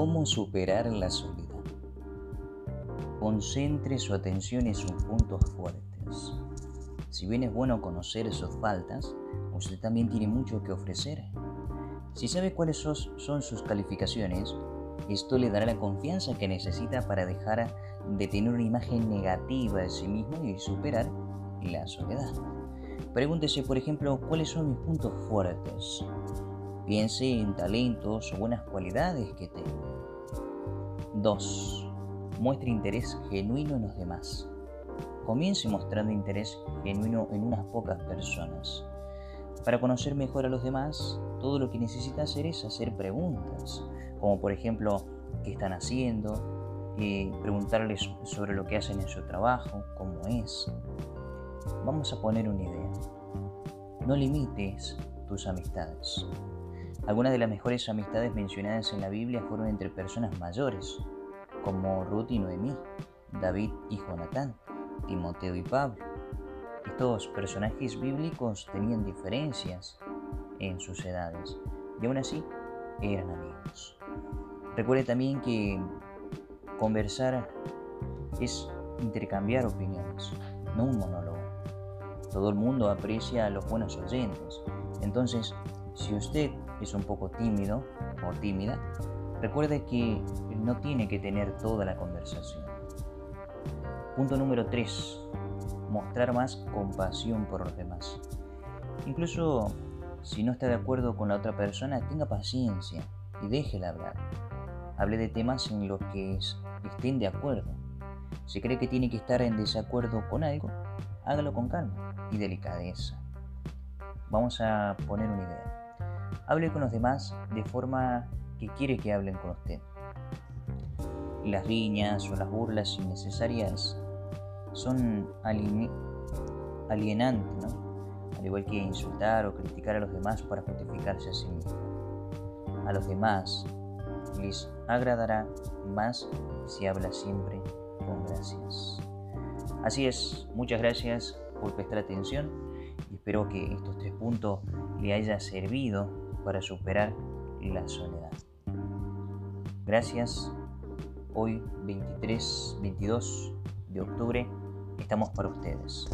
¿Cómo superar la soledad? Concentre su atención en sus puntos fuertes. Si bien es bueno conocer sus faltas, usted también tiene mucho que ofrecer. Si sabe cuáles son sus calificaciones, esto le dará la confianza que necesita para dejar de tener una imagen negativa de sí mismo y superar la soledad. Pregúntese, por ejemplo, cuáles son mis puntos fuertes. Piense en talentos o buenas cualidades que tengo. 2. Muestre interés genuino en los demás. Comience mostrando interés genuino en unas pocas personas. Para conocer mejor a los demás, todo lo que necesita hacer es hacer preguntas, como por ejemplo, ¿qué están haciendo? Y preguntarles sobre lo que hacen en su trabajo, cómo es. Vamos a poner una idea. No limites tus amistades. Algunas de las mejores amistades mencionadas en la Biblia fueron entre personas mayores, como Ruth y Noemí, David y Jonatán, Timoteo y Pablo. Estos personajes bíblicos tenían diferencias en sus edades y aún así eran amigos. Recuerde también que conversar es intercambiar opiniones, no un monólogo. Todo el mundo aprecia a los buenos oyentes. Entonces, si usted es un poco tímido o tímida, recuerde que no tiene que tener toda la conversación. Punto número 3. Mostrar más compasión por los demás. Incluso si no está de acuerdo con la otra persona, tenga paciencia y déjela hablar. Hable de temas en los que estén de acuerdo. Si cree que tiene que estar en desacuerdo con algo, hágalo con calma y delicadeza. Vamos a poner una idea. Hable con los demás de forma que quiere que hablen con usted. Las riñas o las burlas innecesarias son alienantes, al igual que insultar o criticar a los demás para justificarse a sí mismo. A los demás les agradará más si habla siempre con gracias. Así es, muchas gracias por prestar atención y espero que estos tres puntos le haya servido para superar la soledad. Gracias. Hoy 23, 22 de octubre estamos para ustedes.